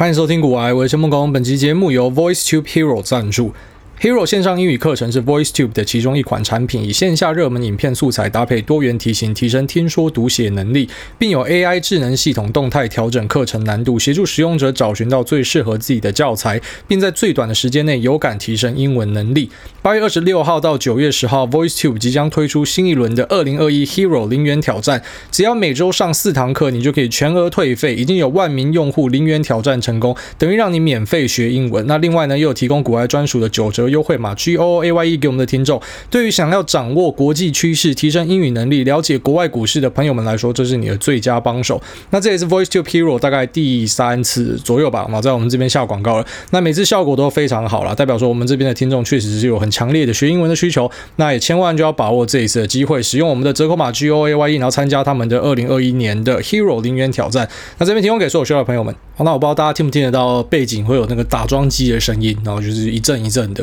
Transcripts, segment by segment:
欢迎收听古玩，我是陈梦工。本期节目由 VoiceTube Hero 赞助。Hero 线上英语课程是 VoiceTube 的其中一款产品，以线下热门影片素材搭配多元题型，提升听说读写能力，并有 AI 智能系统动态调整课程难度，协助使用者找寻到最适合自己的教材，并在最短的时间内有感提升英文能力。八月二十六号到九月十号，VoiceTube 即将推出新一轮的二零二一 Hero 零元挑战，只要每周上四堂课，你就可以全额退费。已经有万名用户零元挑战成功，等于让你免费学英文。那另外呢，又有提供国外专属的九折。优惠码 G O A Y E 给我们的听众，对于想要掌握国际趋势、提升英语能力、了解国外股市的朋友们来说，这是你的最佳帮手。那这也是 Voice to Hero 大概第三次左右吧，那在我们这边下广告了。那每次效果都非常好了，代表说我们这边的听众确实是有很强烈的学英文的需求。那也千万就要把握这一次的机会，使用我们的折扣码 G O A Y E，然后参加他们的二零二一年的 Hero 零元挑战。那这边提供给所有需要的朋友们。那我不知道大家听不听得到背景会有那个打桩机的声音，然后就是一阵一阵的。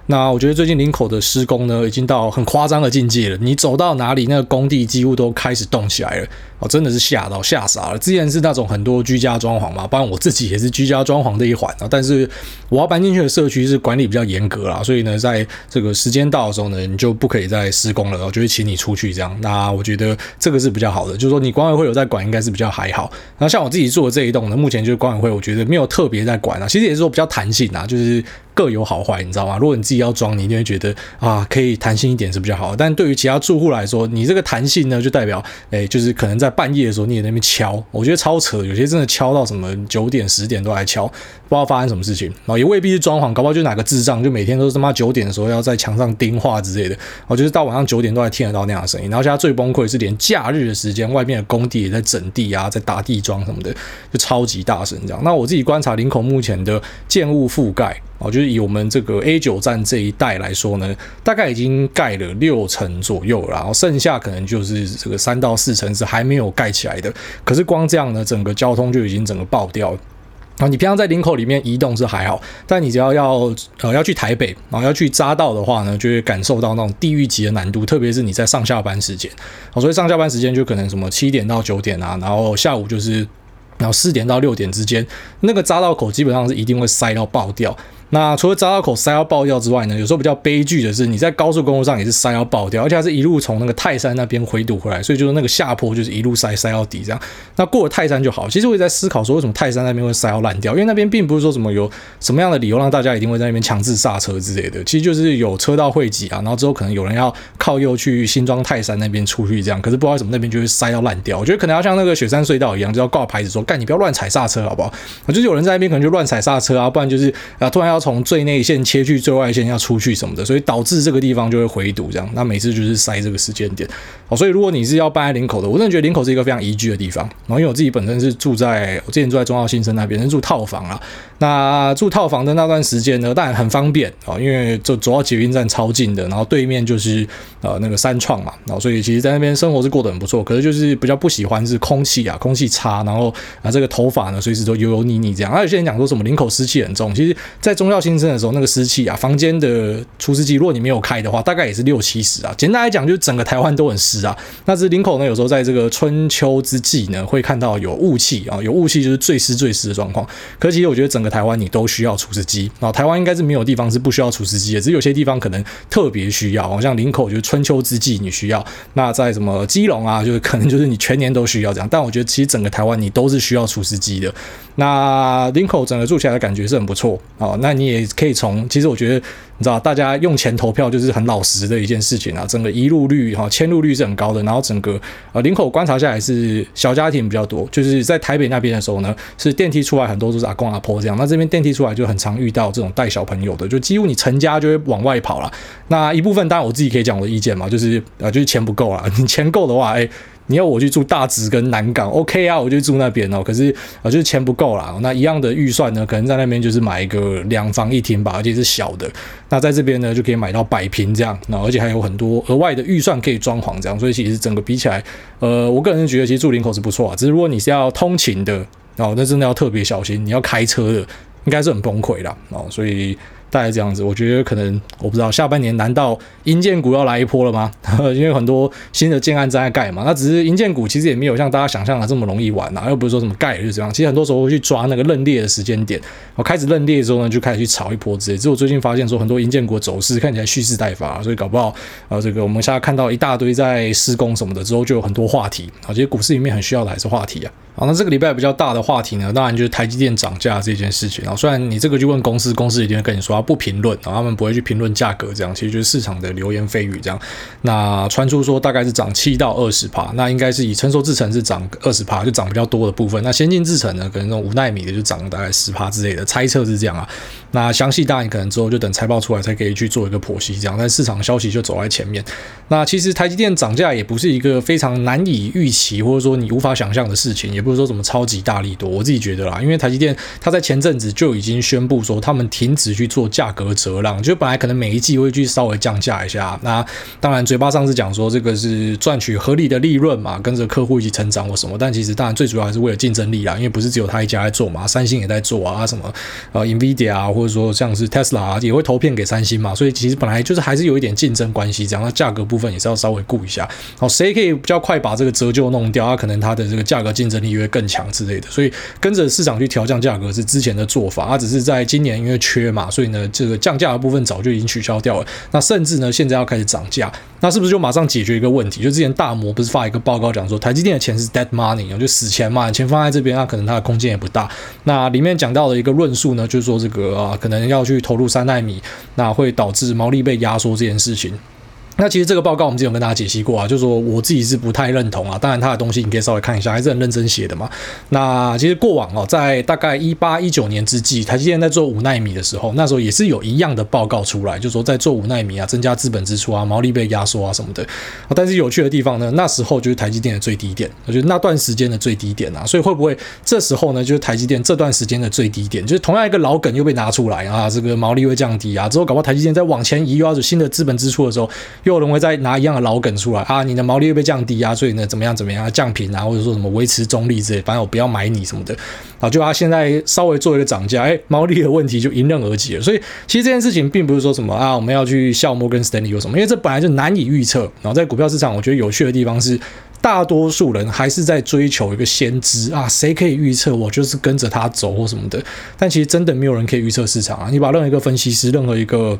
那我觉得最近林口的施工呢，已经到很夸张的境界了。你走到哪里，那个工地几乎都开始动起来了。哦，真的是吓到吓傻了。之前是那种很多居家装潢嘛，不然我自己也是居家装潢的一环啊。但是我要搬进去的社区是管理比较严格啦，所以呢，在这个时间到的时候呢，你就不可以再施工了，然后就会请你出去这样。那我觉得这个是比较好的，就是说你管委会有在管，应该是比较还好。然后像我自己住的这一栋呢，目前就是管委会，我觉得没有特别在管啊。其实也是说比较弹性啊，就是。各有好坏，你知道吗？如果你自己要装，你一定会觉得啊，可以弹性一点是比较好。但对于其他住户来说，你这个弹性呢，就代表，哎，就是可能在半夜的时候你也在那边敲，我觉得超扯。有些真的敲到什么九点、十点都来敲，不知道发生什么事情。然后也未必是装潢，搞不好就哪个智障，就每天都是他妈九点的时候要在墙上钉画之类的。我就是到晚上九点都还听得到那样的声音。然后现在最崩溃是连假日的时间，外面的工地也在整地啊，在打地桩什么的，就超级大声这样。那我自己观察林口目前的建物覆盖。哦，就是以我们这个 A 九站这一带来说呢，大概已经盖了六成左右，然后剩下可能就是这个三到四成是还没有盖起来的。可是光这样呢，整个交通就已经整个爆掉了。然后你平常在林口里面移动是还好，但你只要要呃要去台北，然后要去匝道的话呢，就会感受到那种地狱级的难度，特别是你在上下班时间。哦，所以上下班时间就可能什么七点到九点啊，然后下午就是然后四点到六点之间，那个匝道口基本上是一定会塞到爆掉。那除了匝道口塞到爆掉之外呢，有时候比较悲剧的是，你在高速公路上也是塞到爆掉，而且还是一路从那个泰山那边回堵回来，所以就是那个下坡就是一路塞塞到底这样。那过了泰山就好。其实我也在思考说，为什么泰山那边会塞到烂掉？因为那边并不是说什么有什么样的理由让大家一定会在那边强制刹车之类的，其实就是有车道汇集啊，然后之后可能有人要靠右去新庄泰山那边出去这样，可是不知道为什么那边就会塞到烂掉。我觉得可能要像那个雪山隧道一样，就要挂牌子说，干你不要乱踩刹车好不好？就是有人在那边可能就乱踩刹车啊，不然就是啊突然要从最内线。切去最外线要出去什么的，所以导致这个地方就会回堵这样。那每次就是塞这个时间点。哦，所以如果你是要搬在林口的，我真的觉得林口是一个非常宜居的地方。然后因为我自己本身是住在我之前住在中澳新生那边，是住套房啊。那住套房的那段时间呢，当然很方便啊，因为就走到捷运站超近的，然后对面就是呃那个三创嘛，然后所以其实在那边生活是过得很不错。可是就是比较不喜欢是空气啊，空气差，然后啊这个头发呢随时都油油腻腻这样。而有些人讲说什么领口湿气很重，其实在忠孝新生的时候那个湿气啊，房间的除湿机如果你没有开的话，大概也是六七十啊。简单来讲，就是整个台湾都很湿啊。那是领口呢，有时候在这个春秋之际呢，会看到有雾气啊，有雾气就是最湿最湿的状况。可其实我觉得整个台湾你都需要除湿机啊，台湾应该是没有地方是不需要除湿机的，只是有些地方可能特别需要，好像林口就是春秋之际你需要，那在什么基隆啊，就是可能就是你全年都需要这样。但我觉得其实整个台湾你都是需要除湿机的。那林口整个住起来的感觉是很不错啊，那你也可以从，其实我觉得你知道，大家用钱投票就是很老实的一件事情啊，整个移入率哈迁入率是很高的，然后整个呃林口观察下来是小家庭比较多，就是在台北那边的时候呢，是电梯出来很多都是阿公阿婆这样，那这边电梯出来就很常遇到这种带小朋友的，就几乎你成家就会往外跑了。那一部分当然我自己可以讲我的意见嘛，就是呃就是钱不够啊，你钱够的话，哎。你要我去住大直跟南港，OK 啊，我就住那边哦。可是啊，就是钱不够啦。那一样的预算呢，可能在那边就是买一个两房一厅吧，而且是小的。那在这边呢，就可以买到百平这样。那而且还有很多额外的预算可以装潢这样。所以其实整个比起来，呃，我个人觉得其实住林口是不错啊。只是如果你是要通勤的，哦，那真的要特别小心。你要开车的，应该是很崩溃啦。哦。所以。大概这样子。我觉得可能我不知道下半年难道营建股要来一波了吗？因为很多新的建案正在盖嘛。那只是营建股其实也没有像大家想象的这么容易玩啊，又不是说什么盖就是这样。其实很多时候会去抓那个认列的时间点，我开始认列的时候呢，就开始去炒一波之类。只是我最近发现说很多营建股走势看起来蓄势待发，所以搞不好呃这个我们现在看到一大堆在施工什么的之后，就有很多话题啊。其实股市里面很需要的还是话题啊。好，那这个礼拜比较大的话题呢，当然就是台积电涨价这件事情。然后虽然你这个去问公司，公司一定会跟你说不评论，然后他们不会去评论价格，这样其实就是市场的流言蜚语这样。那传出说大概是涨七到二十趴，那应该是以成熟制程是涨二十趴，就涨比较多的部分。那先进制程呢，可能那种五奈米的就涨了大概十趴之类的，猜测是这样啊。那详细当然可能之后就等财报出来才可以去做一个剖析，这样。但市场消息就走在前面。那其实台积电涨价也不是一个非常难以预期，或者说你无法想象的事情，也不是说什么超级。大利多，我自己觉得啦，因为台积电它在前阵子就已经宣布说，他们停止去做价格折让，就本来可能每一季会去稍微降价一下，那当然嘴巴上是讲说这个是赚取合理的利润嘛，跟着客户一起成长或什么，但其实当然最主要还是为了竞争力啦，因为不是只有他一家在做嘛，三星也在做啊，什么呃 NVIDIA 啊，或者说像是 Tesla 啊，也会投片给三星嘛，所以其实本来就是还是有一点竞争关系，这样，那价格部分也是要稍微顾一下，好，谁可以比较快把这个折旧弄掉，啊，可能它的这个价格竞争力会更强之类的，所以跟着市场去调降价格是之前的做法，它只是在今年因为缺嘛，所以呢这个降价的部分早就已经取消掉了。那甚至呢现在要开始涨价，那是不是就马上解决一个问题？就之前大摩不是发一个报告讲说，台积电的钱是 dead money，就死钱嘛，钱放在这边，那可能它的空间也不大。那里面讲到的一个论述呢，就是说这个啊可能要去投入三纳米，那会导致毛利被压缩这件事情。那其实这个报告我们之前有跟大家解析过啊，就是说我自己是不太认同啊。当然，他的东西你可以稍微看一下，还是很认真写的嘛。那其实过往哦，在大概一八一九年之际，台积电在做五奈米的时候，那时候也是有一样的报告出来，就是说在做五奈米啊，增加资本支出啊，毛利被压缩啊什么的。但是有趣的地方呢，那时候就是台积电的最低点，我觉得那段时间的最低点啊。所以会不会这时候呢，就是台积电这段时间的最低点，就是同样一个老梗又被拿出来啊，这个毛利会降低啊，之后搞不好台积电再往前移，又要有新的资本支出的时候，又有人会再拿一样的老梗出来啊，你的毛利会被降低啊，所以呢，怎么样怎么样降频啊，或者说什么维持中立之类，反正我不要买你什么的啊，就他现在稍微做一个涨价，哎，毛利的问题就迎刃而解了。所以其实这件事情并不是说什么啊，我们要去笑摩根士丹利有什么，因为这本来就难以预测。然后在股票市场，我觉得有趣的地方是，大多数人还是在追求一个先知啊，谁可以预测我就是跟着他走或什么的。但其实真的没有人可以预测市场啊，你把任何一个分析师，任何一个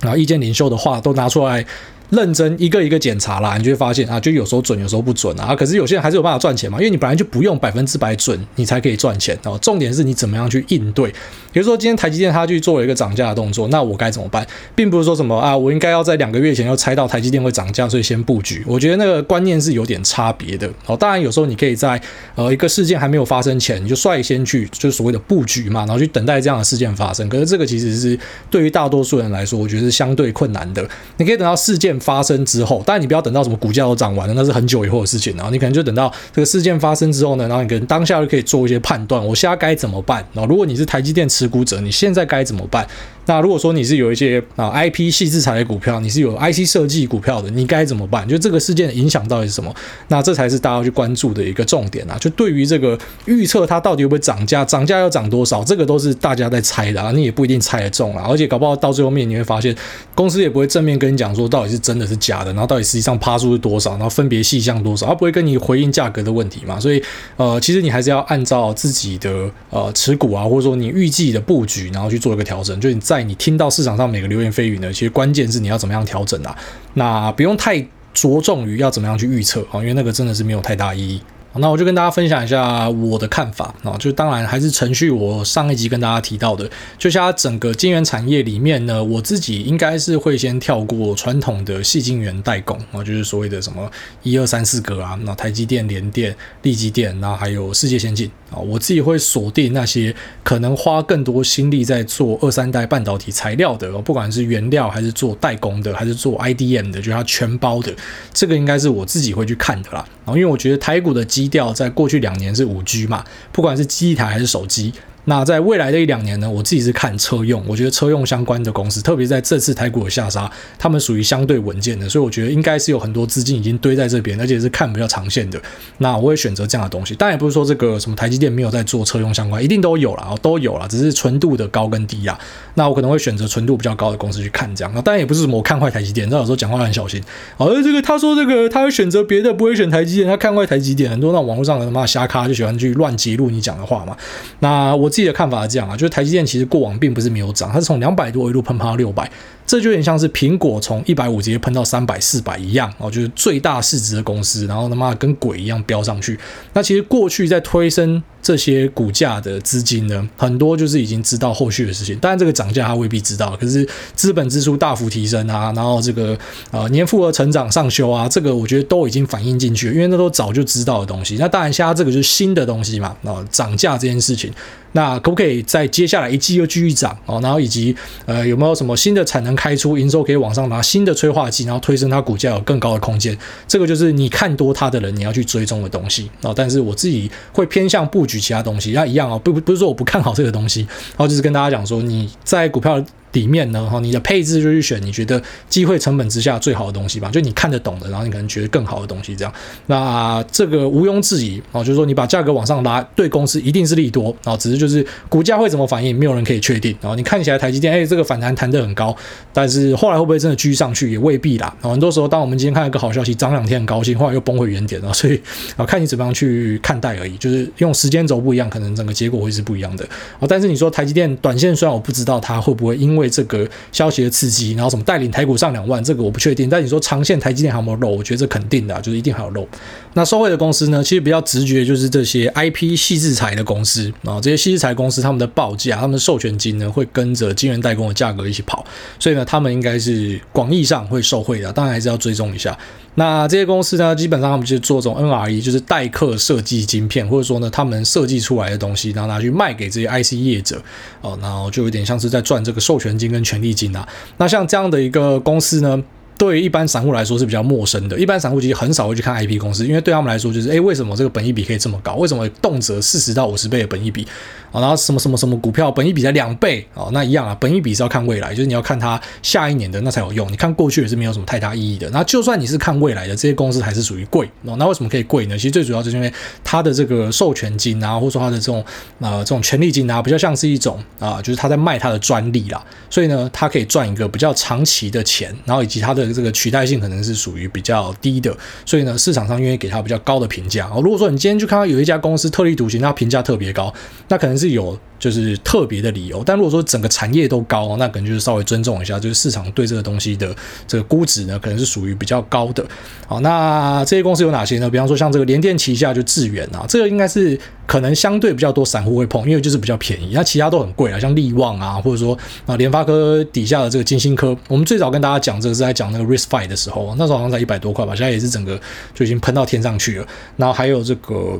啊意见领袖的话都拿出来。认真一个一个检查啦，你就会发现啊，就有时候准，有时候不准啊。可是有些人还是有办法赚钱嘛，因为你本来就不用百分之百准，你才可以赚钱哦。重点是你怎么样去应对。比如说今天台积电它去做了一个涨价的动作，那我该怎么办？并不是说什么啊，我应该要在两个月前就猜到台积电会涨价，所以先布局。我觉得那个观念是有点差别的哦。当然有时候你可以在呃一个事件还没有发生前，你就率先去就是所谓的布局嘛，然后去等待这样的事件发生。可是这个其实是对于大多数人来说，我觉得是相对困难的。你可以等到事件发生之后。但你不要等到什么股价都涨完了，那是很久以后的事情。然后你可能就等到这个事件发生之后呢，然后你可能当下就可以做一些判断，我现在该怎么办？然后如果你是台积电持股者，你现在该怎么办？那如果说你是有一些啊 IP 矽智财的股票，你是有 IC 设计股票的，你该怎么办？就这个事件影响到底是什么？那这才是大家要去关注的一个重点啊！就对于这个预测它到底会不会涨价，涨价要涨多少，这个都是大家在猜的啊，你也不一定猜得中啊。而且搞不好到最后面你会发现，公司也不会正面跟你讲说到底是真的是假的，然后到底实际上趴数是多少，然后分别细项多少，它不会跟你回应价格的问题嘛。所以呃，其实你还是要按照自己的呃持股啊，或者说你预计的布局，然后去做一个调整。就你在在你听到市场。上每个流言蜚语呢，其实关键是你要怎么样调整啊？那不用太着重于要怎么样去预测啊，因为那个真的是没有太大意义。那我就跟大家分享一下我的看法啊，就当然还是承续我上一集跟大家提到的，就像整个晶圆产业里面呢，我自己应该是会先跳过传统的细晶圆代工啊，就是所谓的什么一二三四格啊，那台积电、联电、力积电，然后还有世界先进啊，我自己会锁定那些可能花更多心力在做二三代半导体材料的，不管是原料还是做代工的，还是做 IDM 的，就是它全包的，这个应该是我自己会去看的啦。然后因为我觉得台股的基低调在过去两年是五 G 嘛，不管是机台还是手机，那在未来的一两年呢，我自己是看车用，我觉得车用相关的公司，特别在这次台股的下杀，他们属于相对稳健的，所以我觉得应该是有很多资金已经堆在这边，而且是看比较长线的。那我会选择这样的东西，当然也不是说这个什么台积电没有在做车用相关，一定都有啦，都有啦，只是纯度的高跟低啊。那我可能会选择纯度比较高的公司去看这样。那当然也不是什么我看坏台积电，那有时候讲话很小心。哦，这个他说这个他会选择别的，不会选台积电，他看坏台积电，很多那种网络上的他妈瞎咖就喜欢去乱揭露你讲的话嘛。那我自己的看法是这样啊。就是台积电其实过往并不是没有涨，它是从两百多一路喷趴到六百，这就有点像是苹果从一百五直接喷到三百、四百一样哦，就是最大市值的公司，然后他妈跟鬼一样飙上去。那其实过去在推升这些股价的资金呢，很多就是已经知道后续的事情，当然这个涨价他未必知道，可是资本支出大幅提升啊，然后这个呃年复合成长上修啊，这个我觉得都已经反映进去了，因为那都早就知道的东西。那当然现在这个就是新的东西嘛，啊涨价这件事情。那可不可以在接下来一季又继续涨哦？然后以及呃有没有什么新的产能开出，营收可以往上拿，新的催化剂，然后推升它股价有更高的空间？这个就是你看多它的人你要去追踪的东西啊。但是我自己会偏向布局其他东西，那一样啊，不不不是说我不看好这个东西，然后就是跟大家讲说你在股票里面呢，哈，你的配置就去选你觉得机会成本之下最好的东西吧，就你看得懂的，然后你可能觉得更好的东西，这样。那这个毋庸置疑啊，就是说你把价格往上拉，对公司一定是利多啊，只是就是股价会怎么反应，没有人可以确定。然后你看起来台积电，哎，这个反弹弹得很高，但是后来会不会真的居上去，也未必啦。很多时候，当我们今天看到一个好消息，涨两天很高兴，后来又崩回原点了，所以啊，看你怎么样去看待而已。就是用时间轴不一样，可能整个结果会是不一样的。啊，但是你说台积电短线，虽然我不知道它会不会因为为这个消息的刺激，然后什么带领台股上两万，这个我不确定。但你说长线台积电还有没有肉？我觉得这肯定的，就是一定还有肉。那受惠的公司呢？其实比较直觉就是这些 IP 细制材的公司啊，这些细制材公司他们的报价、他们的授权金呢，会跟着晶圆代工的价格一起跑，所以呢，他们应该是广义上会受惠的。当然还是要追踪一下。那这些公司呢，基本上他们就是做这种 NRE，就是代客设计晶片，或者说呢，他们设计出来的东西，然后拿去卖给这些 IC 业者哦，然后就有点像是在赚这个授权金跟权利金啊。那像这样的一个公司呢，对于一般散户来说是比较陌生的。一般散户其实很少会去看 IP 公司，因为对他们来说就是，诶，为什么这个本益比可以这么高？为什么动辄四十到五十倍的本益比？然后什么什么什么股票本益比才两倍啊？那一样啊，本益比是要看未来，就是你要看它下一年的那才有用。你看过去也是没有什么太大意义的。那就算你是看未来的，这些公司还是属于贵。那为什么可以贵呢？其实最主要就是因为它的这个授权金啊，或者说它的这种呃这种权利金啊，比较像是一种啊，就是他在卖他的专利啦。所以呢，它可以赚一个比较长期的钱，然后以及它的这个取代性可能是属于比较低的。所以呢，市场上愿意给它比较高的评价。哦如果说你今天去看到有一家公司特立独行，它评价特别高，那可能。是有就是特别的理由，但如果说整个产业都高，那可能就是稍微尊重一下，就是市场对这个东西的这个估值呢，可能是属于比较高的。好，那这些公司有哪些呢？比方说像这个联电旗下就致远啊，这个应该是可能相对比较多散户会碰，因为就是比较便宜，那其他都很贵啊，像力旺啊，或者说啊联发科底下的这个晶心科，我们最早跟大家讲这个是在讲那个 RISC-V 的时候，那时候好像才一百多块吧，现在也是整个就已经喷到天上去了。然后还有这个。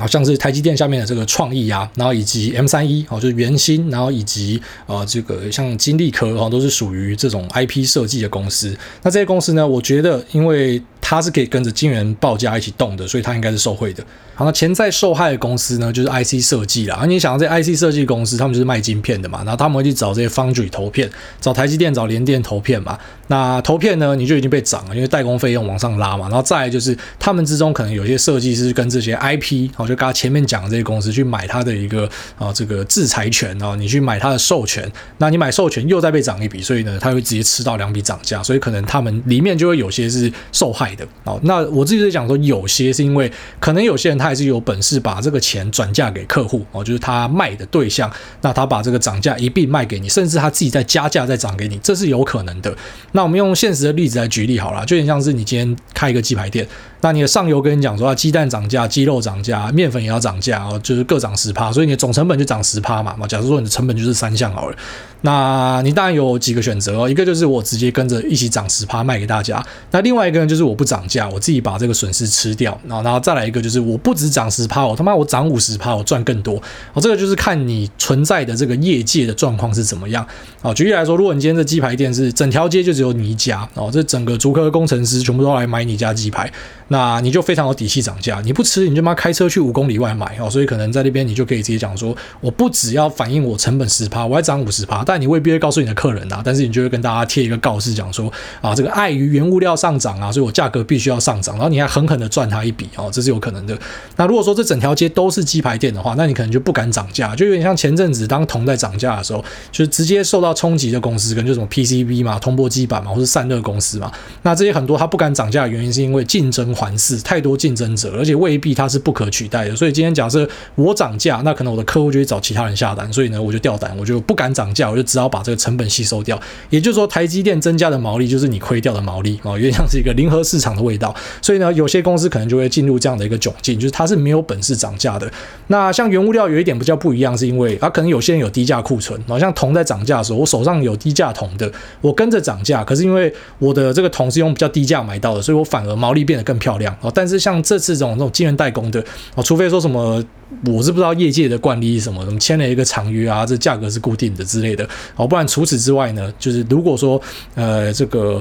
好像是台积电下面的这个创意啊，然后以及 M 三一哦，就是元芯，然后以及呃这个像金立科哦，都是属于这种 IP 设计的公司。那这些公司呢，我觉得因为它是可以跟着晶圆报价一起动的，所以它应该是受惠的。好，那潜在受害的公司呢，就是 IC 设计啦。而你想，这 IC 设计公司，他们就是卖晶片的嘛，然后他们会去找这些 Foundry 投片，找台积电、找联电投片嘛。那投片呢，你就已经被涨了，因为代工费用往上拉嘛。然后再来就是他们之中可能有些设计师跟这些 IP，好就刚前面讲的这些公司去买它的一个啊这个制裁权啊，你去买它的授权，那你买授权又再被涨一笔，所以呢，他会直接吃到两笔涨价，所以可能他们里面就会有些是受害的。哦，那我自己在讲说，有些是因为可能有些人他。还是有本事把这个钱转嫁给客户哦，就是他卖的对象，那他把这个涨价一并卖给你，甚至他自己再加价再涨给你，这是有可能的。那我们用现实的例子来举例好了，就有点像是你今天开一个鸡排店。那你的上游跟你讲说啊，鸡蛋涨价，鸡肉涨价，面粉也要涨价哦，就是各涨十趴，所以你的总成本就涨十趴嘛嘛。假如说你的成本就是三项好了，那你当然有几个选择哦，一个就是我直接跟着一起涨十趴卖给大家，那另外一个呢就是我不涨价，我自己把这个损失吃掉，然后然后再来一个就是我不止涨十趴，我他妈我涨五十趴，我赚更多。哦，这个就是看你存在的这个业界的状况是怎么样。哦，举例来说，如果你今天这鸡排店是整条街就只有你一家，哦，这整个竹科工程师全部都来买你家鸡排。那你就非常有底气涨价。你不吃，你就妈开车去五公里外买哦。所以可能在那边你就可以直接讲说，我不只要反映我成本十趴，我还涨五十趴。但你未必会告诉你的客人啊，但是你就会跟大家贴一个告示，讲说啊，这个碍于原物料上涨啊，所以我价格必须要上涨。然后你还狠狠的赚他一笔哦，这是有可能的。那如果说这整条街都是鸡排店的话，那你可能就不敢涨价，就有点像前阵子当铜在涨价的时候，就是直接受到冲击的公司，可能就什么 PCB 嘛、通波基板嘛，或是散热公司嘛。那这些很多它不敢涨价的原因，是因为竞争环伺，太多竞争者，而且未必它是不可取代的。所以今天假设我涨价，那可能我的客户就会找其他人下单，所以呢，我就掉单，我就不敢涨价，我就只好把这个成本吸收掉。也就是说，台积电增加的毛利就是你亏掉的毛利啊，有点像是一个零和市场的味道。所以呢，有些公司可能就会进入这样的一个窘境，就是它是没有本事涨价的。那像原物料有一点比较不一样，是因为啊，可能有些人有低价库存，好像铜在涨价的时候，我手上有低价铜的，我跟着涨价，可是因为我的这个铜是用比较低价买到的，所以我反而毛利变得更漂漂亮哦。但是像这次这种这种晶圆代工的哦，除非说什么，我是不知道业界的惯例是什么，什么签了一个长约啊，这价格是固定的之类的哦，不然除此之外呢，就是如果说呃这个。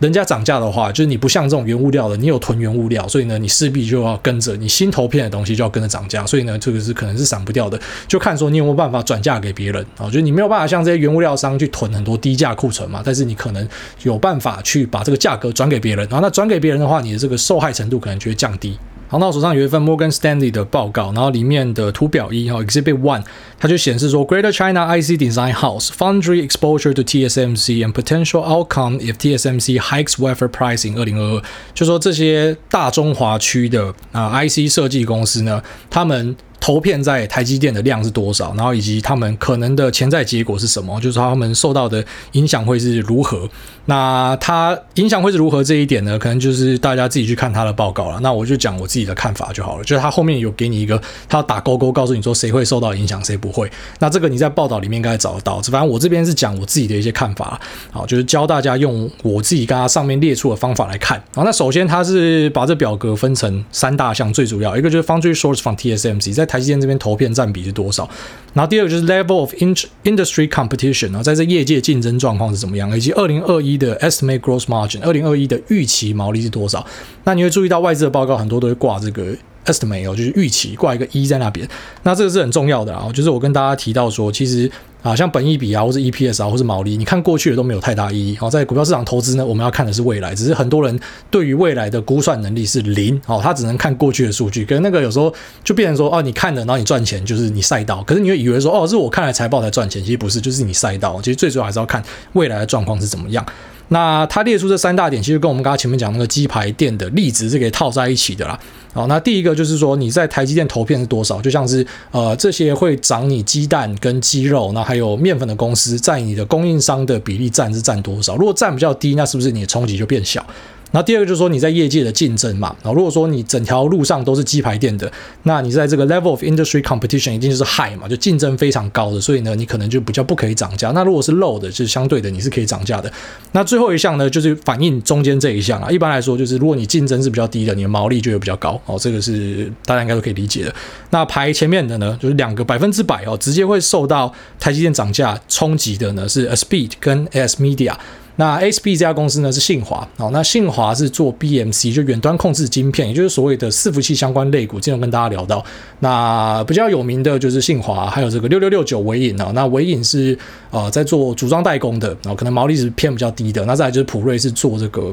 人家涨价的话，就是你不像这种原物料的，你有囤原物料，所以呢，你势必就要跟着你新投片的东西就要跟着涨价，所以呢，这个是可能是闪不掉的，就看说你有没有办法转嫁给别人啊，就是你没有办法像这些原物料商去囤很多低价库存嘛，但是你可能有办法去把这个价格转给别人，然后那转给别人的话，你的这个受害程度可能就会降低。好，那我手上有一份 Morgan Stanley 的报告，然后里面的图表一哈 Exhibit One，它就显示说 Greater China IC Design House Foundry Exposure to TSMC and Potential Outcome if TSMC hikes wafer pricing 二零二二，就说这些大中华区的啊 IC 设计公司呢，他们。投片在台积电的量是多少？然后以及他们可能的潜在结果是什么？就是他们受到的影响会是如何？那它影响会是如何这一点呢？可能就是大家自己去看他的报告了。那我就讲我自己的看法就好了。就是他后面有给你一个，他打勾勾，告诉你说谁会受到影响，谁不会。那这个你在报道里面应该找得到。反正我这边是讲我自己的一些看法，好，就是教大家用我自己刚刚上面列出的方法来看。好，那首先他是把这表格分成三大项，最主要一个就是 Foundry Source from TSMC 在台积电这边投片占比是多少？然后第二个就是 level of industry competition 然后，在这业界竞争状况是怎么样？以及二零二一的 estimate gross margin，二零二一的预期毛利是多少？那你会注意到外资的报告很多都会挂这个 estimate 哦，就是预期挂一个一在那边。那这个是很重要的啊，就是我跟大家提到说，其实。啊，像本益比啊，或是 EPS 啊，或是毛利，你看过去的都没有太大意义。好，在股票市场投资呢，我们要看的是未来。只是很多人对于未来的估算能力是零，哦，他只能看过去的数据。可是那个有时候就变成说，哦，你看了，然后你赚钱，就是你赛道。可是你会以为说，哦，是我看了财报才赚钱，其实不是，就是你赛道。其实最主要还是要看未来的状况是怎么样。那他列出这三大点，其实跟我们刚刚前面讲那个鸡排店的例子是可以套在一起的啦。好，那第一个就是说你在台积电投片是多少，就像是呃这些会涨你鸡蛋跟鸡肉，那还有面粉的公司，在你的供应商的比例占是占多少？如果占比较低，那是不是你的冲击就变小？那第二个就是说你在业界的竞争嘛，啊，如果说你整条路上都是鸡排店的，那你在这个 level of industry competition 一定就是 high 嘛，就竞争非常高的，所以呢，你可能就比较不可以涨价。那如果是 low 的，就是相对的你是可以涨价的。那最后一项呢，就是反映中间这一项啊，一般来说就是如果你竞争是比较低的，你的毛利就会比较高哦，这个是大家应该都可以理解的。那排前面的呢，就是两个百分之百哦，直接会受到台积电涨价冲击的呢是 ASPEED 跟 ASMedia。那 ASP 这家公司呢是信华，哦，那信华是做 BMC，就远端控制晶片，也就是所谓的伺服器相关类股。经常跟大家聊到，那比较有名的就是信华，还有这个六六六九纬颖啊，那纬颖是呃在做组装代工的，然后可能毛利是偏比较低的。那再来就是普瑞是做这个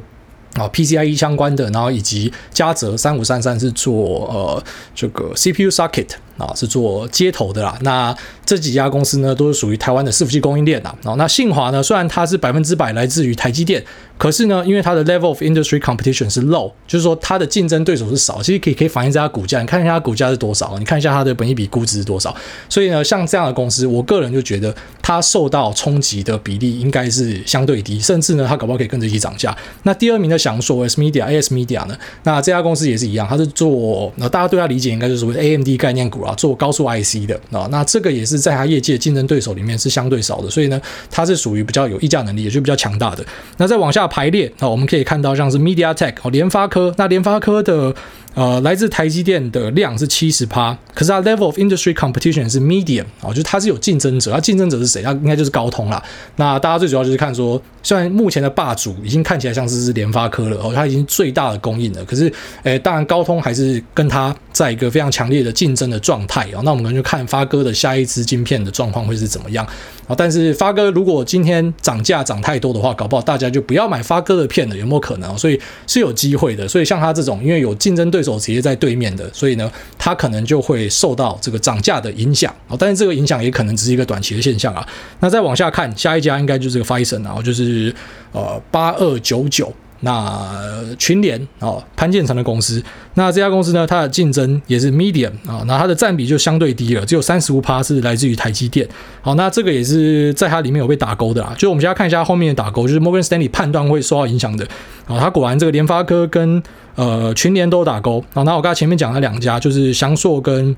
啊 PCIe 相关的，然后以及嘉泽三五三三是做呃这个 CPU socket。啊，是做接头的啦。那这几家公司呢，都是属于台湾的伺服器供应链啦。啊，那信华呢，虽然它是百分之百来自于台积电，可是呢，因为它的 level of industry competition 是 low，就是说它的竞争对手是少，其实可以可以反映在它股价。你看一下它股价是多少？你看一下它的本益比估值是多少？所以呢，像这样的公司，我个人就觉得它受到冲击的比例应该是相对低，甚至呢，它搞不好可以跟着一起涨价。那第二名的祥硕 S Media AS Media 呢，那这家公司也是一样，它是做，那大家对它理解应该就是所谓 AMD 概念股。啊，做高速 IC 的啊，那这个也是在它业界竞争对手里面是相对少的，所以呢，它是属于比较有溢价能力，也就比较强大的。那再往下排列啊，我们可以看到像是 MediaTek 哦，联发科，那联发科的呃，来自台积电的量是七十趴，可是它 level of industry competition 是 medium 啊，就是它是有竞争者，它竞争者是谁？它应该就是高通啦。那大家最主要就是看说，虽然目前的霸主已经看起来像是是联发科了哦，它已经最大的供应了，可是，诶，当然高通还是跟它在一个非常强烈的竞争的状态啊。那我们可能就看发哥的下一支晶片的状况会是怎么样啊？但是发哥如果今天涨价涨太多的话，搞不好大家就不要买发哥的片了，有没有可能？所以是有机会的。所以像他这种，因为有竞争对手直接在对面的，所以呢，它可能就会受到这个涨价的影响啊。但是这个影响也可能只是一个短期的现象啊。那再往下看，下一家应该就是这个 Phison 然后，就是呃八二九九。那群联哦，潘建成的公司，那这家公司呢，它的竞争也是 medium 啊，那它的占比就相对低了，只有三十五趴是来自于台积电。好，那这个也是在它里面有被打勾的啦。就我们现在看一下后面的打勾，就是 Morgan Stanley 判断会受到影响的啊，它果然这个联发科跟呃群联都打勾啊。那我刚才前面讲了两家，就是翔硕跟。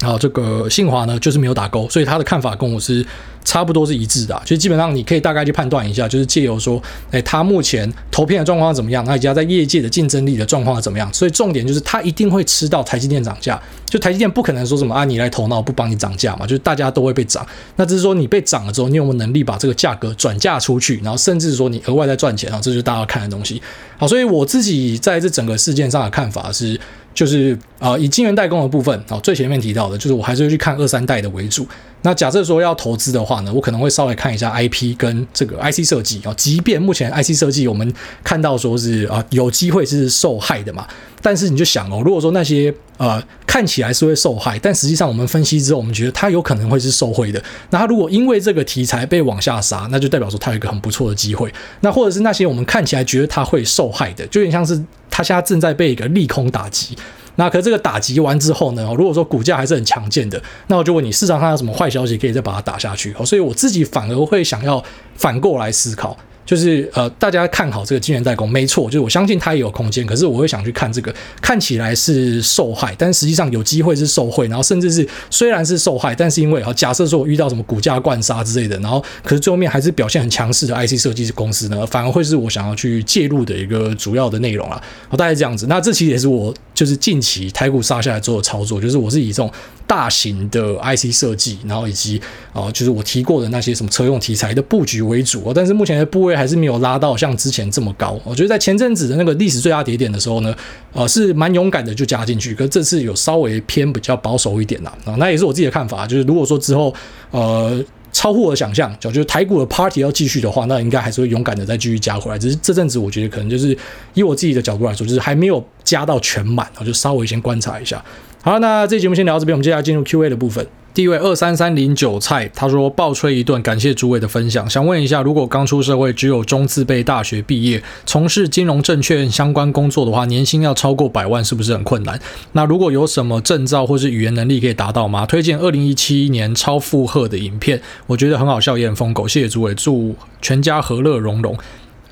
然后这个信华呢，就是没有打勾，所以他的看法跟我是差不多是一致的，就基本上你可以大概去判断一下，就是借由说，哎，他目前投片的状况怎么样，那以及在业界的竞争力的状况怎么样，所以重点就是他一定会吃到台积电涨价，就台积电不可能说什么啊，你来投，那我不帮你涨价嘛，就是大家都会被涨，那只是说你被涨了之后，你有没有能力把这个价格转嫁出去，然后甚至说你额外再赚钱啊，这就是大家要看的东西。好，所以我自己在这整个事件上的看法是。就是啊、呃，以晶圆代工的部分啊，最前面提到的，就是我还是会去看二三代的为主。那假设说要投资的话呢，我可能会稍微看一下 IP 跟这个 IC 设计啊。即便目前 IC 设计我们看到说是啊有机会是受害的嘛，但是你就想哦，如果说那些呃看起来是会受害，但实际上我们分析之后，我们觉得它有可能会是受惠的。那它如果因为这个题材被往下杀，那就代表说它有一个很不错的机会。那或者是那些我们看起来觉得它会受害的，就有点像是。它现在正在被一个利空打击，那可这个打击完之后呢？如果说股价还是很强健的，那我就问你，市场上有什么坏消息可以再把它打下去？所以我自己反而会想要反过来思考。就是呃，大家看好这个晶圆代工，没错，就是我相信它也有空间。可是我会想去看这个，看起来是受害，但实际上有机会是受惠，然后甚至是虽然是受害，但是因为啊，假设说我遇到什么股价灌杀之类的，然后可是最后面还是表现很强势的 IC 设计公司呢，反而会是我想要去介入的一个主要的内容啊。好，大概这样子。那这其实也是我就是近期台股杀下来之后的操作，就是我是以这种大型的 IC 设计，然后以及啊，就是我提过的那些什么车用题材的布局为主。但是目前的部位。还是没有拉到像之前这么高。我觉得在前阵子的那个历史最大跌点的时候呢，呃，是蛮勇敢的就加进去。可是这次有稍微偏比较保守一点啦。那也是我自己的看法。就是如果说之后呃超乎我的想象，就就是台股的 party 要继续的话，那应该还是会勇敢的再继续加回来。只是这阵子我觉得可能就是以我自己的角度来说，就是还没有加到全满，我就稍微先观察一下。好，那这节目先聊到这边，我们接下来进入 Q&A 的部分。第一位二三三零韭菜，他说爆吹一顿，感谢诸位的分享。想问一下，如果刚出社会，只有中字辈大学毕业，从事金融证券相关工作的话，年薪要超过百万，是不是很困难？那如果有什么证照或是语言能力可以达到吗？推荐二零一七年超负荷的影片，我觉得很好笑，也很疯狗。谢谢诸位，祝全家和乐融融。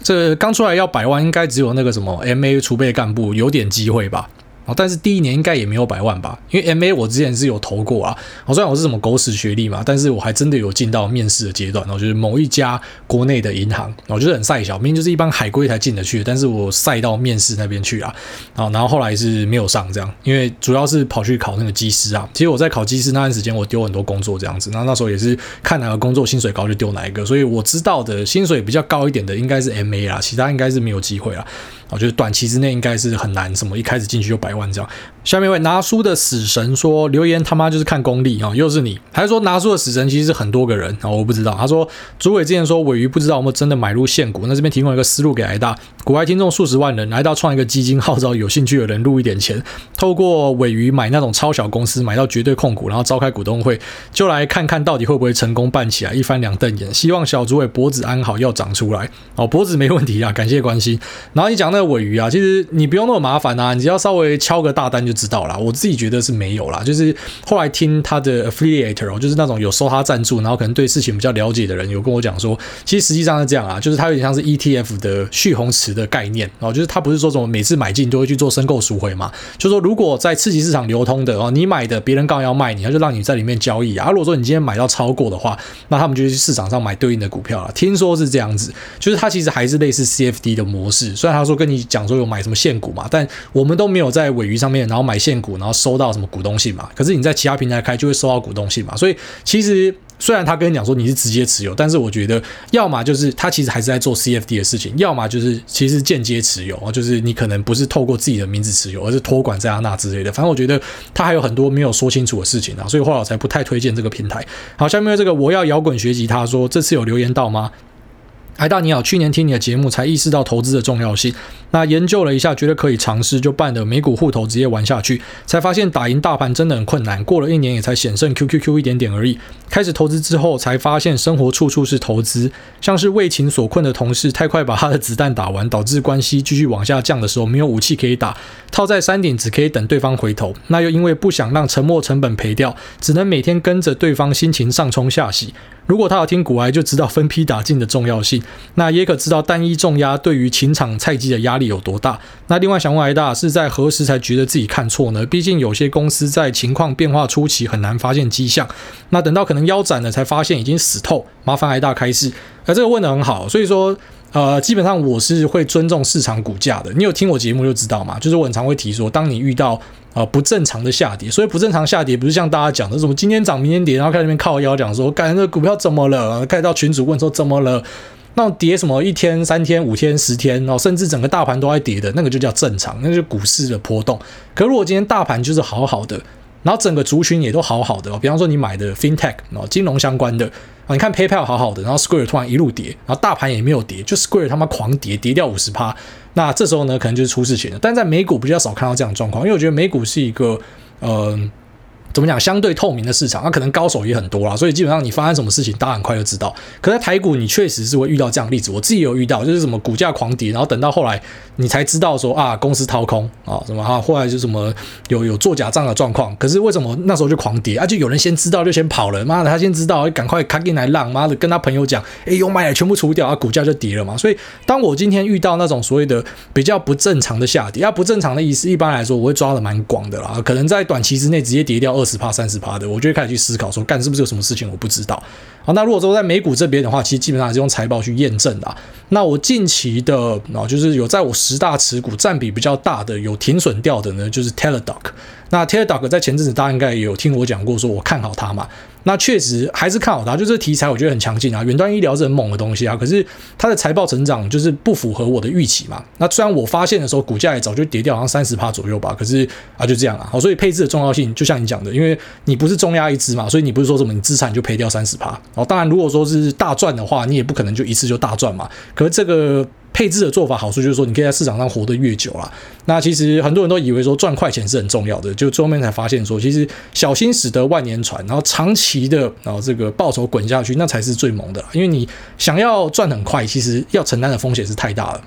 这刚出来要百万，应该只有那个什么 MA 储备干部有点机会吧。哦，但是第一年应该也没有百万吧，因为 MA 我之前是有投过啊。我虽然我是什么狗屎学历嘛，但是我还真的有进到面试的阶段。然后就是某一家国内的银行，我觉得很晒小，明明就是一般海归才进得去，但是我晒到面试那边去啊。啊，然后后来是没有上这样，因为主要是跑去考那个机师啊。其实我在考机师那段时间，我丢很多工作这样子。那那时候也是看哪个工作薪水高就丢哪一个，所以我知道的薪水比较高一点的应该是 MA 啦，其他应该是没有机会啦。我觉得短期之内应该是很难，什么一开始进去就百万这样。下面一位拿书的死神说，留言他妈就是看功力啊，又是你，还是说拿书的死神其实是很多个人啊？我不知道。他说，主委之前说尾鱼不知道有没有真的买入现股，那这边提供一个思路给来大，国外听众数十万人，来到创一个基金，号召有兴趣的人入一点钱，透过尾鱼买那种超小公司，买到绝对控股，然后召开股东会，就来看看到底会不会成功办起来，一翻两瞪眼。希望小主委脖子安好，要长出来哦，脖子没问题啊，感谢关心。然后你讲那个尾鱼啊，其实你不用那么麻烦啊，你只要稍微敲个大单就。就知道了。我自己觉得是没有啦，就是后来听他的 affiliator，就是那种有收他赞助，然后可能对事情比较了解的人，有跟我讲说，其实实际上是这样啊，就是它有点像是 ETF 的蓄洪池的概念哦，就是它不是说什么每次买进都会去做申购赎回嘛，就说如果在次级市场流通的哦，你买的别人刚要卖你，他就让你在里面交易啊。如果说你今天买到超过的话，那他们就去市场上买对应的股票了。听说是这样子，就是它其实还是类似 CFD 的模式，虽然他说跟你讲说有买什么现股嘛，但我们都没有在尾鱼上面然后买现股，然后收到什么股东信嘛。可是你在其他平台开就会收到股东信嘛，所以其实。虽然他跟你讲说你是直接持有，但是我觉得要么就是他其实还是在做 CFD 的事情，要么就是其实间接持有，就是你可能不是透过自己的名字持有，而是托管在阿纳之类的。反正我觉得他还有很多没有说清楚的事情啊，所以后来我才不太推荐这个平台。好，下面这个我要摇滚学吉他说这次有留言到吗？海大你好，去年听你的节目才意识到投资的重要性。那研究了一下，觉得可以尝试，就办的美股户头，直接玩下去，才发现打赢大盘真的很困难。过了一年，也才险胜 QQQ 一点点而已。开始投资之后，才发现生活处处是投资。像是为情所困的同事，太快把他的子弹打完，导致关系继续往下降的时候，没有武器可以打，套在山顶，只可以等对方回头。那又因为不想让沉没成本赔掉，只能每天跟着对方心情上冲下洗。如果他有听股癌，就知道分批打进的重要性。那也可知道单一重压对于情场菜鸡的压力有多大。那另外想问癌大是在何时才觉得自己看错呢？毕竟有些公司在情况变化初期很难发现迹象，那等到可能腰斩了才发现已经死透。麻烦癌大开示。而这个问得很好，所以说。呃，基本上我是会尊重市场股价的。你有听我节目就知道嘛，就是我很常会提说，当你遇到呃不正常的下跌，所以不正常下跌不是像大家讲的什么今天涨明天跌，然后开始那边靠腰讲说，感觉这股票怎么了？开始到群主问说怎么了？那跌什么一天、三天、五天、十天，然后甚至整个大盘都在跌的那个就叫正常，那就是股市的波动。可如果今天大盘就是好好的，然后整个族群也都好好的，比方说你买的 FinTech，金融相关的啊。你看 PayPal 好好的，然后 Square 突然一路跌，然后大盘也没有跌，就 Square 他妈狂跌，跌掉五十趴。那这时候呢，可能就是出事情了。但在美股比较少看到这样的状况，因为我觉得美股是一个，呃。怎么讲？相对透明的市场，那可能高手也很多啦，所以基本上你发生什么事情，大家很快就知道。可在台股，你确实是会遇到这样的例子，我自己有遇到，就是什么股价狂跌，然后等到后来你才知道说啊，公司掏空啊，什么、啊，后来就什么有有做假账的状况。可是为什么那时候就狂跌啊？就有人先知道就先跑了，妈的，他先知道，赶快卡进来浪，妈的跟他朋友讲，哎，呦妈呀全部除掉啊，股价就跌了嘛。所以当我今天遇到那种所谓的比较不正常的下跌，啊，不正常的意思，一般来说我会抓的蛮广的啦，可能在短期之内直接跌掉二二十趴、三十趴的。我就会开始去思考说，干是不是有什么事情我不知道？好，那如果说在美股这边的话，其实基本上还是用财报去验证的。那我近期的啊，就是有在我十大持股占比比较大的，有停损掉的呢，就是 Teladoc。那 Teladoc 在前阵子大家应该也有听我讲过，说我看好它嘛。那确实还是看好它，就这题材我觉得很强劲啊，远端医疗是很猛的东西啊。可是它的财报成长就是不符合我的预期嘛。那虽然我发现的时候股价也早就跌掉，好像三十趴左右吧。可是啊就这样啊，好，所以配置的重要性就像你讲的，因为你不是重压一支嘛，所以你不是说什么你资产就赔掉三十趴。哦，当然如果说是大赚的话，你也不可能就一次就大赚嘛。可是这个。配置的做法好处就是说，你可以在市场上活得越久啦。那其实很多人都以为说赚快钱是很重要的，就最后面才发现说，其实小心驶得万年船，然后长期的，然后这个报酬滚下去，那才是最猛的。因为你想要赚很快，其实要承担的风险是太大了。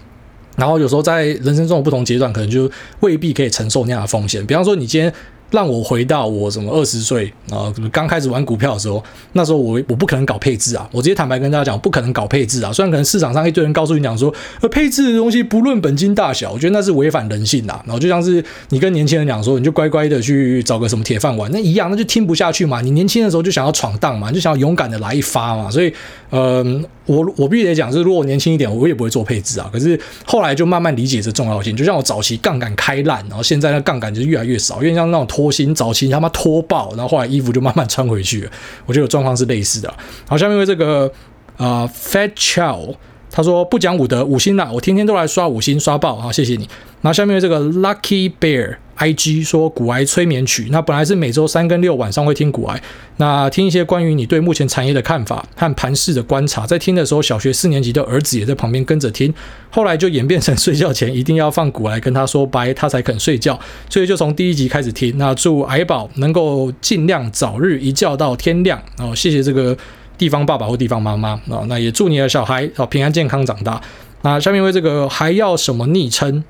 然后有时候在人生中的不同阶段，可能就未必可以承受那样的风险。比方说，你今天。让我回到我什么二十岁啊，刚开始玩股票的时候，那时候我我不可能搞配置啊，我直接坦白跟大家讲，不可能搞配置啊。虽然可能市场上一堆人告诉你讲说，呃，配置的东西不论本金大小，我觉得那是违反人性的。然后就像是你跟年轻人讲说，你就乖乖的去找个什么铁饭碗，那一样，那就听不下去嘛。你年轻的时候就想要闯荡嘛，就想要勇敢的来一发嘛。所以，嗯、我我必须得讲，是如果我年轻一点，我也不会做配置啊。可是后来就慢慢理解这重要性，就像我早期杠杆开烂，然后现在那杠杆就越来越少，因为像那种拖薪早期他妈拖爆，然后后来衣服就慢慢穿回去了。我觉得状况是类似的。好，下面为这个啊、呃、Fat Child 他说不讲武德，五星啦，我天天都来刷五星刷爆，啊，谢谢你。那下面这个 Lucky Bear。IG 说股癌催眠曲，那本来是每周三跟六晚上会听股癌，那听一些关于你对目前产业的看法和盘势的观察，在听的时候，小学四年级的儿子也在旁边跟着听，后来就演变成睡觉前一定要放股癌跟他说拜，他才肯睡觉，所以就从第一集开始听。那祝癌宝能够尽量早日一觉到天亮哦，谢谢这个地方爸爸或地方妈妈啊，那也祝你的小孩啊平安健康长大。那下面为这个还要什么昵称？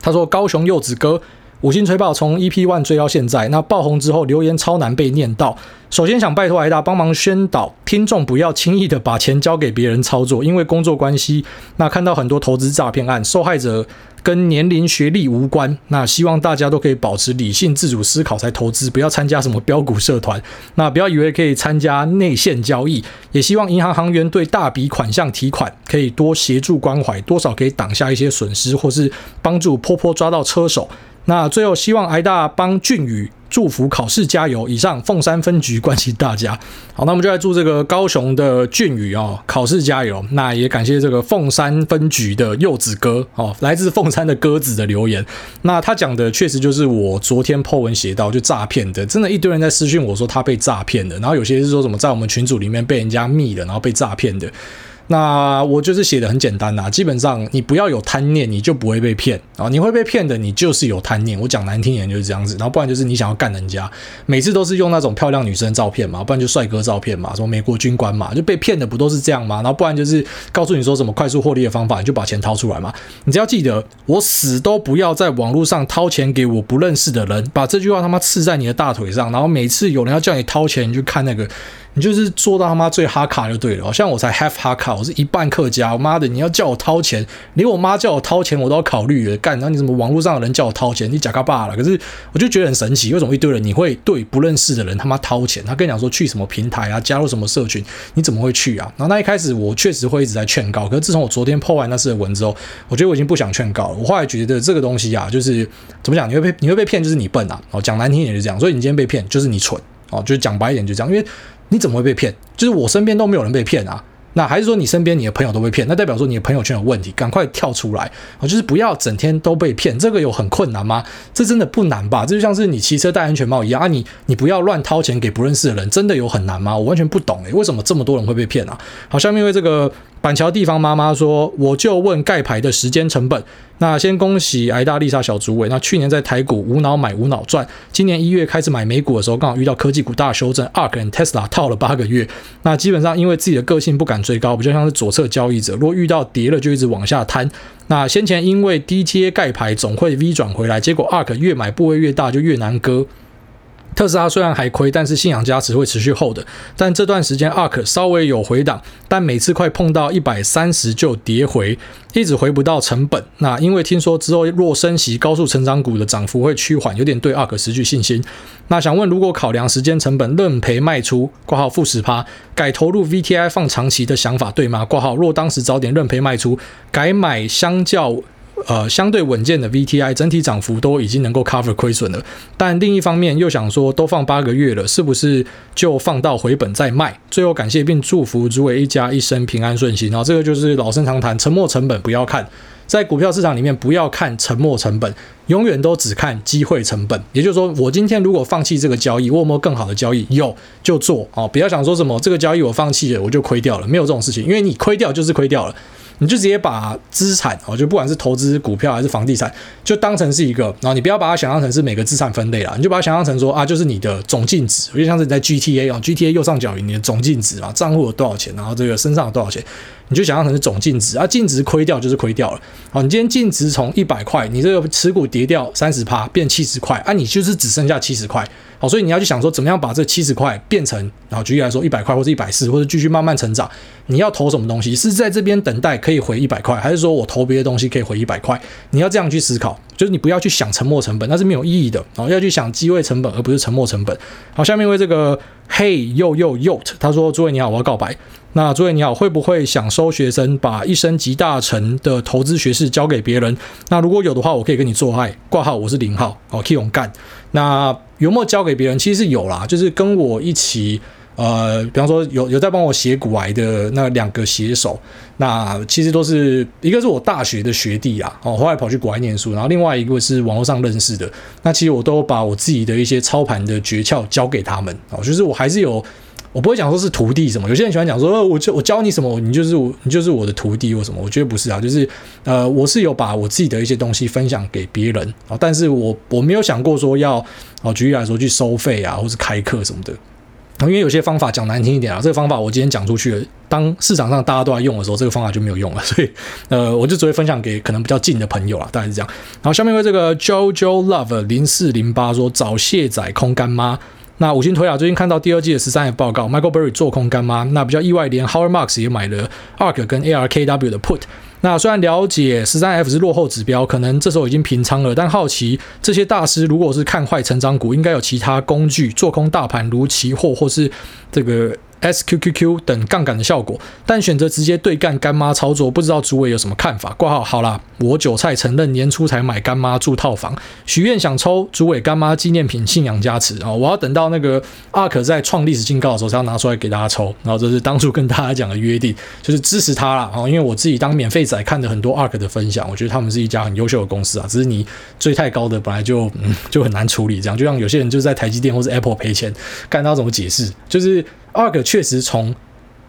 他说高雄柚子哥。五星吹爆，从 EP One 追到现在，那爆红之后留言超难被念到。首先想拜托艾大帮忙宣导听众不要轻易的把钱交给别人操作，因为工作关系，那看到很多投资诈骗案，受害者跟年龄、学历无关。那希望大家都可以保持理性、自主思考才投资，不要参加什么标股社团。那不要以为可以参加内线交易，也希望银行行员对大笔款项提款可以多协助关怀，多少可以挡下一些损失，或是帮助波波抓到车手。那最后，希望癌大帮俊宇祝福考试加油。以上凤山分局关心大家。好，那我们就来祝这个高雄的俊宇哦，考试加油。那也感谢这个凤山分局的柚子哥哦，来自凤山的鸽子的留言。那他讲的确实就是我昨天 po 文写到就诈骗的，真的一堆人在私讯我说他被诈骗的，然后有些是说什么在我们群组里面被人家密了，然后被诈骗的。那我就是写的很简单呐，基本上你不要有贪念，你就不会被骗啊。你会被骗的，你就是有贪念。我讲难听点就是这样子，然后不然就是你想要干人家，每次都是用那种漂亮女生照片嘛，不然就帅哥照片嘛，什么美国军官嘛，就被骗的不都是这样吗？然后不然就是告诉你说什么快速获利的方法，你就把钱掏出来嘛。你只要记得，我死都不要在网络上掏钱给我不认识的人，把这句话他妈刺在你的大腿上，然后每次有人要叫你掏钱，你就看那个。你就是做到他妈最哈卡就对了，像我才 half 哈卡，我是一半客家，我妈的，你要叫我掏钱，连我妈叫我掏钱我都要考虑了，干，然后你怎么网络上的人叫我掏钱，你假个爸了。可是我就觉得很神奇，为什么一堆人你会对不认识的人他妈掏钱？他跟你讲说去什么平台啊，加入什么社群，你怎么会去啊？然后那一开始我确实会一直在劝告，可是自从我昨天破完那次的文之后，我觉得我已经不想劝告了。我后来觉得这个东西啊，就是怎么讲，你会被你会被骗，就是你笨啊。哦，讲难听一点就是这样，所以你今天被骗就是你蠢哦，就是讲白一点就这样，因为。你怎么会被骗？就是我身边都没有人被骗啊。那还是说你身边你的朋友都被骗？那代表说你的朋友圈有问题，赶快跳出来啊！就是不要整天都被骗。这个有很困难吗？这真的不难吧？这就像是你骑车戴安全帽一样啊！你你不要乱掏钱给不认识的人，真的有很难吗？我完全不懂诶，为什么这么多人会被骗啊？好，下面因为这个。板桥地方妈妈说：“我就问盖牌的时间成本。那先恭喜癌大丽莎小主委。那去年在台股无脑买无脑赚，今年一月开始买美股的时候，刚好遇到科技股大修正，ARK 和 Tesla 套了八个月。那基本上因为自己的个性不敢追高，比较像是左侧交易者。如果遇到跌了就一直往下摊。那先前因为低阶盖牌总会 V 转回来，结果 ARK 越买部位越大，就越难割。”特斯拉虽然还亏，但是信仰加持会持续厚的。但这段时间 ARK 稍微有回档，但每次快碰到一百三十就跌回，一直回不到成本。那因为听说之后若升息，高速成长股的涨幅会趋缓，有点对 ARK 失去信心。那想问，如果考量时间成本，认赔卖出，挂号负十趴，改投入 VTI 放长期的想法对吗？挂号若当时早点认赔卖出，改买相较。呃，相对稳健的 VTI 整体涨幅都已经能够 cover 亏损了，但另一方面又想说，都放八个月了，是不是就放到回本再卖？最后感谢并祝福诸位一家一生平安顺心。然后这个就是老生常谈，沉没成本不要看，在股票市场里面不要看沉没成本，永远都只看机会成本。也就是说，我今天如果放弃这个交易，我有没有更好的交易？有就做哦，不要想说什么这个交易我放弃了我就亏掉了，没有这种事情，因为你亏掉就是亏掉了。你就直接把资产哦，就不管是投资股票还是房地产，就当成是一个，然后你不要把它想象成是每个资产分类啦，你就把它想象成说啊，就是你的总净值，就像是你在 GTA 啊，GTA 右上角有你的总净值啊，账户有多少钱，然后这个身上有多少钱，你就想象成是总净值啊，净值亏掉就是亏掉了。好，你今天净值从一百块，你这个持股跌掉三十趴，变七十块，啊，你就是只剩下七十块。好，所以你要去想说，怎么样把这七十块变成，然后举例来说，一百块或者一百四，或者继续慢慢成长。你要投什么东西？是在这边等待可以回一百块，还是说我投别的东西可以回一百块？你要这样去思考，就是你不要去想沉没成本，那是没有意义的。然后要去想机会成本，而不是沉没成本。好，下面为这个 Hey Yo Yo Yot，他说：诸位你好，我要告白。那诸位你好，会不会想收学生，把一生集大成的投资学识交给别人？那如果有的话，我可以跟你做爱挂号，我是零号，哦，可以勇干。那有没有交给别人？其实是有啦，就是跟我一起，呃，比方说有有在帮我写股癌的那两个写手，那其实都是一个是我大学的学弟啊，哦，后来跑去国外念书，然后另外一个是网络上认识的。那其实我都把我自己的一些操盘的诀窍教给他们，哦，就是我还是有。我不会讲说是徒弟什么，有些人喜欢讲说，我就我教你什么，你就是我，你就是我的徒弟或什么。我觉得不是啊，就是呃，我是有把我自己的一些东西分享给别人啊，但是我我没有想过说要啊，举例来说去收费啊，或是开课什么的。因为有些方法讲难听一点啊，这个方法我今天讲出去，当市场上大家都在用的时候，这个方法就没有用了。所以，呃，我就只会分享给可能比较近的朋友啊，大概是这样。然后下面为这个 JoJo Love 零四零八说早卸载空干妈。那五星推啊，最近看到第二季的十三 F 报告，Michael Berry 做空干妈，那比较意外，连 Howard Marks 也买了 ARK 跟 ARKW 的 Put。那虽然了解十三 F 是落后指标，可能这时候已经平仓了，但好奇这些大师如果是看坏成长股，应该有其他工具做空大盘，如期货或是这个。SQQQ 等杠杆的效果，但选择直接对干干妈操作，不知道主委有什么看法？挂号好啦，我韭菜承认年初才买干妈住套房，许愿想抽主委干妈纪念品，信仰加持啊！我要等到那个 ARK 在创历史新高的时候，才要拿出来给大家抽。然后这是当初跟大家讲的约定，就是支持他啦。因为我自己当免费仔看的很多 ARK 的分享，我觉得他们是一家很优秀的公司啊。只是你追太高的本来就嗯就很难处理，这样就像有些人就在台积电或是 Apple 赔钱，看他怎么解释，就是。ARK 确实从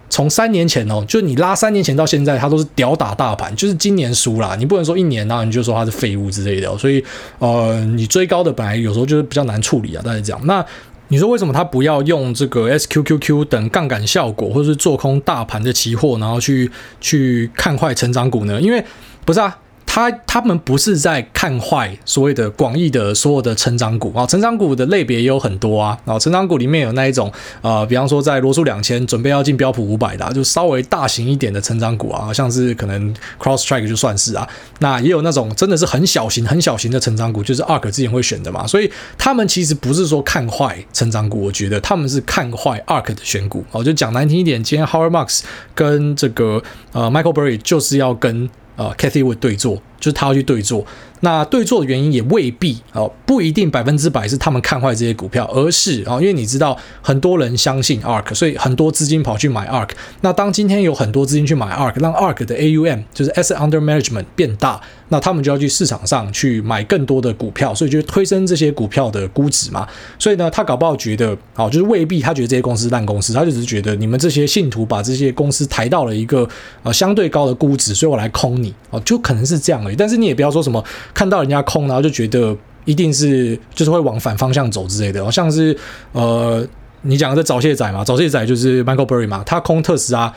从三年前哦，就你拉三年前到现在，它都是屌打大盘，就是今年输啦，你不能说一年然后你就说它是废物之类的，所以呃，你追高的本来有时候就是比较难处理啊，大概这样。那你说为什么他不要用这个 SQQQ 等杠杆效果，或者是做空大盘的期货，然后去去看坏成长股呢？因为不是啊。他他们不是在看坏所谓的广义的所有的成长股啊，成长股的类别也有很多啊，然后成长股里面有那一种呃，比方说在罗素两千准备要进标普五百的，就稍微大型一点的成长股啊，像是可能 CrowdStrike 就算是啊，那也有那种真的是很小型很小型的成长股，就是 ARK 之前会选的嘛，所以他们其实不是说看坏成长股，我觉得他们是看坏 ARK 的选股，哦，就讲难听一点，今天 Howard Marks 跟这个呃 Michael Burry 就是要跟。呃 Cathy Wood 对坐，就是他要去对做。那对做的原因也未必哦，不一定百分之百是他们看坏这些股票，而是啊，因为你知道很多人相信 ARK，所以很多资金跑去买 ARK。那当今天有很多资金去买 ARK，让 ARK 的 AUM 就是 Asset Under Management 变大，那他们就要去市场上去买更多的股票，所以就推升这些股票的估值嘛。所以呢，他搞不好觉得哦，就是未必他觉得这些公司烂公司，他就只是觉得你们这些信徒把这些公司抬到了一个呃相对高的估值，所以我来空你哦，就可能是这样而但是你也不要说什么。看到人家空，然后就觉得一定是就是会往反方向走之类的，像是呃，你讲的这早泄仔嘛，早泄仔就是 Michael Burry 嘛，他空特斯拉，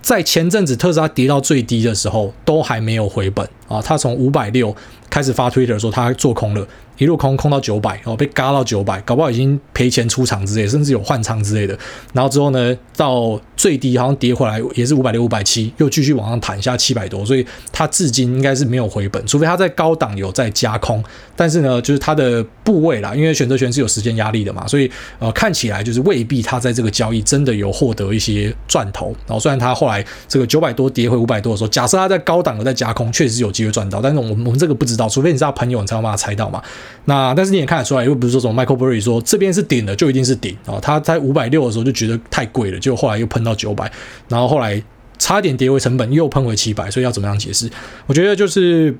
在前阵子特斯拉跌到最低的时候，都还没有回本啊，他从五百六开始发 Twitter 说他做空了。一路空空到九百，哦，被嘎到九百，搞不好已经赔钱出场之类，甚至有换仓之类的。然后之后呢，到最低好像跌回来也是五百六、五百七，又继续往上弹，下七百多。所以它至今应该是没有回本，除非它在高档有在加空。但是呢，就是它的部位啦，因为选择权是有时间压力的嘛，所以呃看起来就是未必它在这个交易真的有获得一些赚头。然后虽然它后来这个九百多跌回五百多的时候，假设它在高档有在加空，确实有机会赚到。但是我们我们这个不知道，除非你是他朋友，你才有办法猜到嘛。那但是你也看得出来，又不是说什么 Michael Burry 说这边是顶的就一定是顶啊，他在五百六的时候就觉得太贵了，就后来又喷到九百，然后后来差点跌回成本，又喷回七百，所以要怎么样解释？我觉得就是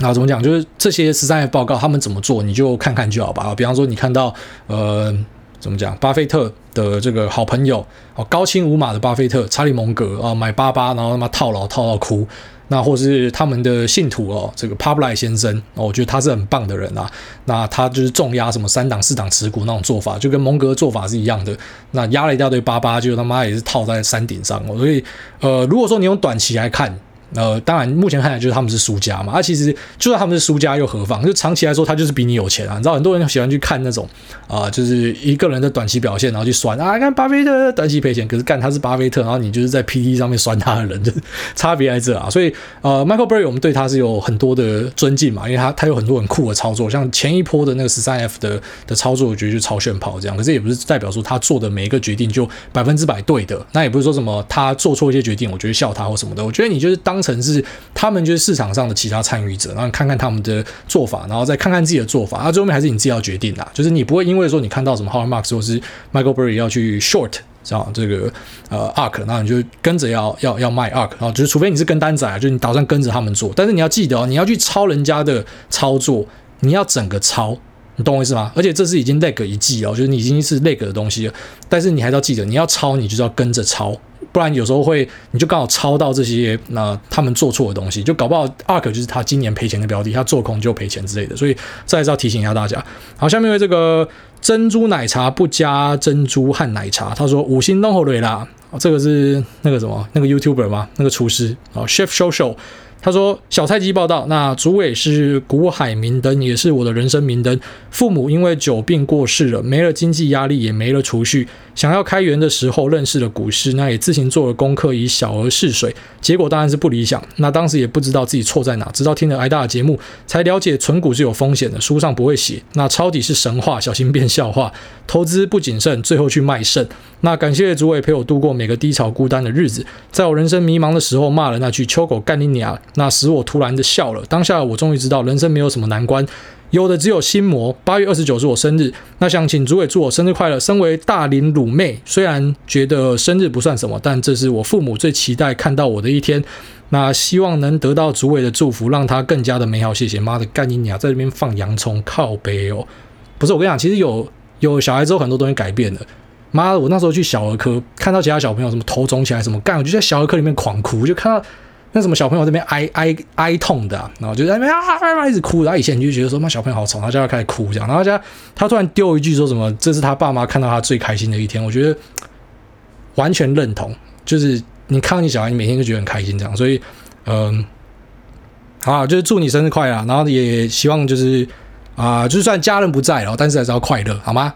啊，怎么讲？就是这些十三 F 报告他们怎么做，你就看看就好吧。比方说你看到呃，怎么讲？巴菲特的这个好朋友哦，高清无码的巴菲特查理蒙格啊，买八八，然后他妈套牢套到哭。那或是他们的信徒哦，这个 Public 先生哦，我觉得他是很棒的人啊。那他就是重压什么三档四档持股那种做法，就跟蒙格做法是一样的。那压了一大堆八八，就他妈也是套在山顶上哦。所以呃，如果说你用短期来看。呃，当然，目前看来就是他们是输家嘛。啊，其实就算他们是输家又何妨？就长期来说，他就是比你有钱啊。你知道，很多人喜欢去看那种啊、就是一个人的短期表现，然后去酸啊，看巴菲特短期赔钱，可是干他是巴菲特，然后你就是在 PT 上面酸他的人，就 差别在这啊。所以呃，Michael Burry 我们对他是有很多的尊敬嘛，因为他他有很多很酷的操作，像前一波的那个十三 F 的的操作，我觉得就超炫跑这样。可是也不是代表说他做的每一个决定就百分之百对的，那也不是说什么他做错一些决定，我觉得笑他或什么的。我觉得你就是当成是。他们就是市场上的其他参与者，然后看看他们的做法，然后再看看自己的做法，啊，最后面还是你自己要决定的。就是你不会因为说你看到什么 Howard Marks 或是 Michael Burry 要去 short 这样这个呃 ARK，那你就跟着要要要卖 ARK，然后就是除非你是跟单仔，就是你打算跟着他们做，但是你要记得哦，你要去抄人家的操作，你要整个抄，你懂我意思吗？而且这是已经 lag 一季哦，就是你已经是 lag 的东西了，但是你还是要记得，你要抄，你就是要跟着抄。不然有时候会你就刚好抄到这些那、他们做错的东西，就搞不好 ARK 就是他今年赔钱的标的，他做空就赔钱之类的，所以这还是要提醒一下大家。好，下面为这个珍珠奶茶不加珍珠和奶茶，他说五星弄好瑞啦，这个是那个什么那个 YouTuber 吗？那个厨师啊，Chef Show Show。他说：“小菜鸡报道，那主委是股海明灯，也是我的人生明灯。父母因为久病过世了，没了经济压力，也没了储蓄。想要开源的时候，认识了股市，那也自行做了功课，以小额试水，结果当然是不理想。那当时也不知道自己错在哪，直到听了挨大的节目，才了解存股是有风险的，书上不会写。那抄底是神话，小心变笑话。投资不谨慎，最后去卖肾。那感谢主委陪我度过每个低潮孤单的日子，在我人生迷茫的时候，骂了那句‘秋狗干你娘’。”那使我突然的笑了。当下我终于知道，人生没有什么难关，有的只有心魔。八月二十九是我生日，那想请主委祝我生日快乐。身为大龄乳妹，虽然觉得生日不算什么，但这是我父母最期待看到我的一天。那希望能得到主委的祝福，让他更加的美好。谢谢妈的干你娘，在这边放洋葱靠北哦。不是我跟你讲，其实有有小孩之后，很多东西改变了。妈的，我那时候去小儿科，看到其他小朋友什么头肿起来什么干，我就在小儿科里面狂哭，就看到。那什么小朋友这边哀哀哀痛的、啊，然后就在那边啊啊啊，一直哭。然后以前你就觉得说，妈小朋友好吵，然后就要开始哭这样。然后他他突然丢一句说什么，这是他爸妈看到他最开心的一天。我觉得完全认同，就是你看到你小孩，你每天就觉得很开心这样。所以，嗯，好，就是祝你生日快乐。然后也希望就是啊、就算家人不在了，但是还是要快乐，好吗？